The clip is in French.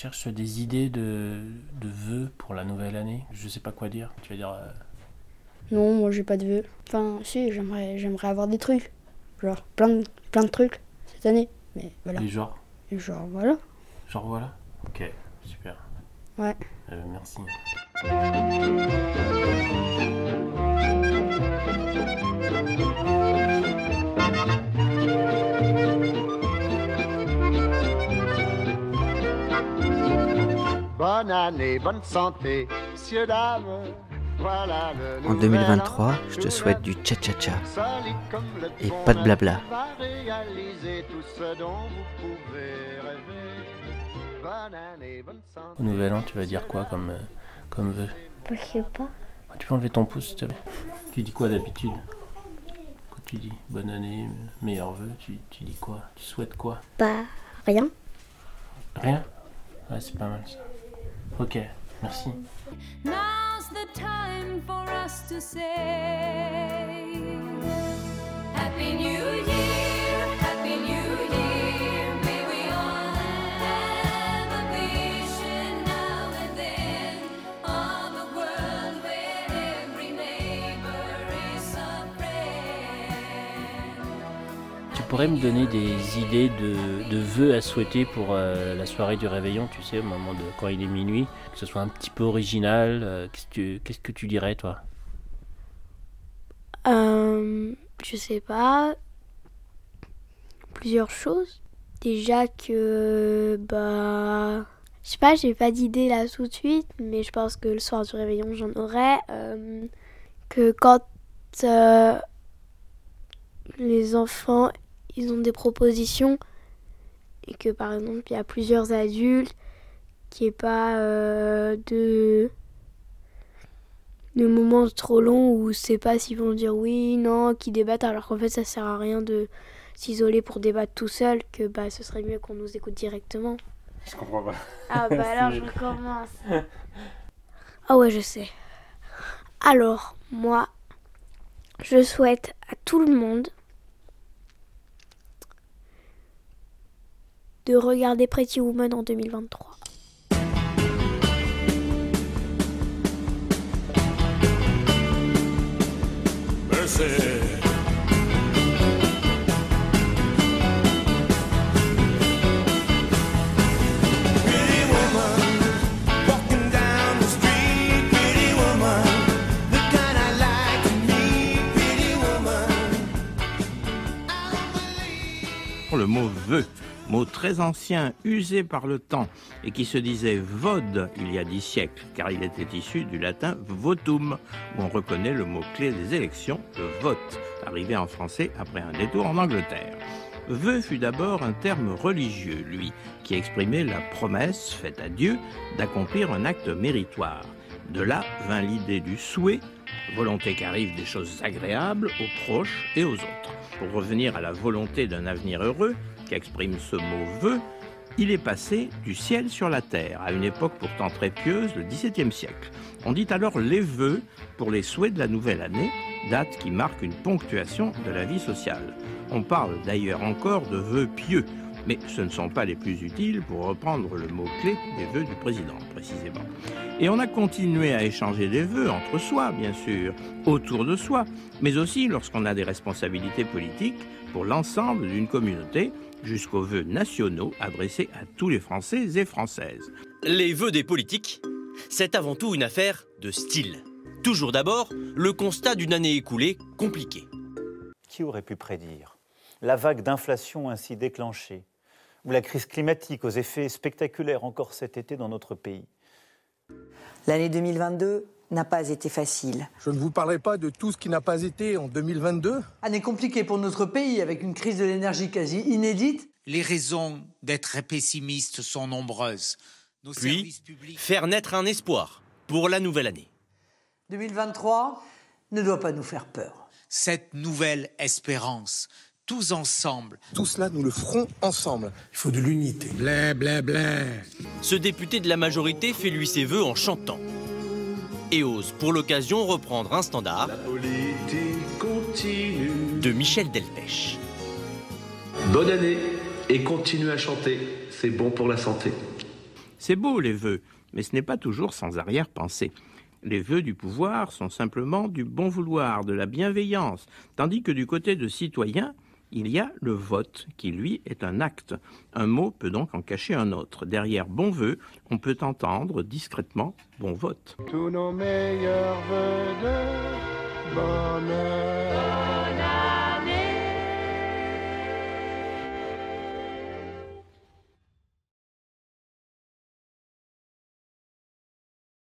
cherche des idées de, de vœux pour la nouvelle année. Je sais pas quoi dire. Tu vas dire. euh, Non, moi j'ai pas de vœux. Enfin, si, j'aimerais, j'aimerais avoir des trucs. Genre plein de, plein de trucs cette année. Mais voilà. Et genre voilà. Genre voilà. Ok, super. Ouais. Euh, merci. Bonne année, bonne santé, messieurs, dames. Voilà le En nouvel 2023, an, je te souhaite du cha-cha-cha. Et pas de blabla. Au nouvel an, tu vas dire quoi comme, euh, comme vœu? Je sais pas. Ah, Tu peux enlever ton pouce, s'il te plaît Tu dis quoi d'habitude? Quand tu dis? Bonne année, meilleurs vœux, tu, tu dis quoi? Tu souhaites quoi? Bah, rien. Rien? Ouais, c'est pas mal ça. Ok, merci. Now's the time for us to say Happy New Year, pourrais me donner des idées de, de vœux à souhaiter pour euh, la soirée du réveillon, tu sais, au moment de quand il est minuit, que ce soit un petit peu original. euh, Qu'est-ce que qu'est-ce que tu dirais, toi? Euh, je sais pas. Plusieurs choses. Déjà que, bah. Je sais pas, j'ai pas d'idée là tout de suite, mais je pense que le soir du réveillon j'en aurai. Que quand les enfants ils ont des propositions et que par exemple il y a plusieurs adultes qui est pas euh, de de moments trop longs où c'est pas s'ils vont dire oui, non, qui débattent alors qu'en fait ça sert à rien de s'isoler pour débattre tout seul, que bah ce serait mieux qu'on nous écoute directement. Je comprends pas. Ah bah alors je recommence. Ah ouais je sais. Alors moi je souhaite à tout le monde de regarder Pretty Woman en 2023. Le mot vœu, mot très ancien, usé par le temps, et qui se disait vode il y a dix siècles, car il était issu du latin votum, où on reconnaît le mot-clé des élections, le vote, arrivé en français après un détour en Angleterre. Vœu fut d'abord un terme religieux, lui, qui exprimait la promesse faite à Dieu d'accomplir un acte méritoire. De là vint l'idée du souhait, volonté qu'arrivent des choses agréables aux proches et aux autres. Pour revenir à la volonté d'un avenir heureux, qu'exprime ce mot vœu, il est passé du ciel sur la terre, à une époque pourtant très pieuse, le XVIIe siècle. On dit alors les vœux pour les souhaits de la nouvelle année, date qui marque une ponctuation de la vie sociale. On parle d'ailleurs encore de vœux pieux, mais ce ne sont pas les plus utiles pour reprendre le mot-clé des vœux du président, précisément. Et on a continué à échanger des vœux entre soi, bien sûr, autour de soi, mais aussi lorsqu'on a des responsabilités politiques pour l'ensemble d'une communauté, jusqu'aux vœux nationaux adressés à tous les Français et Françaises. Les vœux des politiques, c'est avant tout une affaire de style. Toujours d'abord, le constat d'une année écoulée compliquée. Qui aurait pu prédire la vague d'inflation ainsi déclenchée ou la crise climatique aux effets spectaculaires encore cet été dans notre pays? L'année 2022 n'a pas été facile. Je ne vous parlerai pas de tout ce qui n'a pas été en 2022. Année compliquée pour notre pays avec une crise de l'énergie quasi inédite. Les raisons d'être pessimiste sont nombreuses. Nos Puis, services publics... faire naître un espoir pour la nouvelle année. 2023 ne doit pas nous faire peur. Cette nouvelle espérance, tous ensemble. Tout cela, nous le ferons ensemble. Il faut de l'unité. Blé, blé, blé. Ce député de la majorité fait lui ses vœux en chantant. Et ose pour l'occasion reprendre un standard de Michel Delpech. Bonne année et continue à chanter, c'est bon pour la santé. C'est beau les vœux, mais ce n'est pas toujours sans arrière-pensée. Les vœux du pouvoir sont simplement du bon vouloir, de la bienveillance, tandis que du côté de citoyens, il y a le vote, qui lui est un acte. Un mot peut donc en cacher un autre. Derrière bon vœu, on peut entendre discrètement bon vote.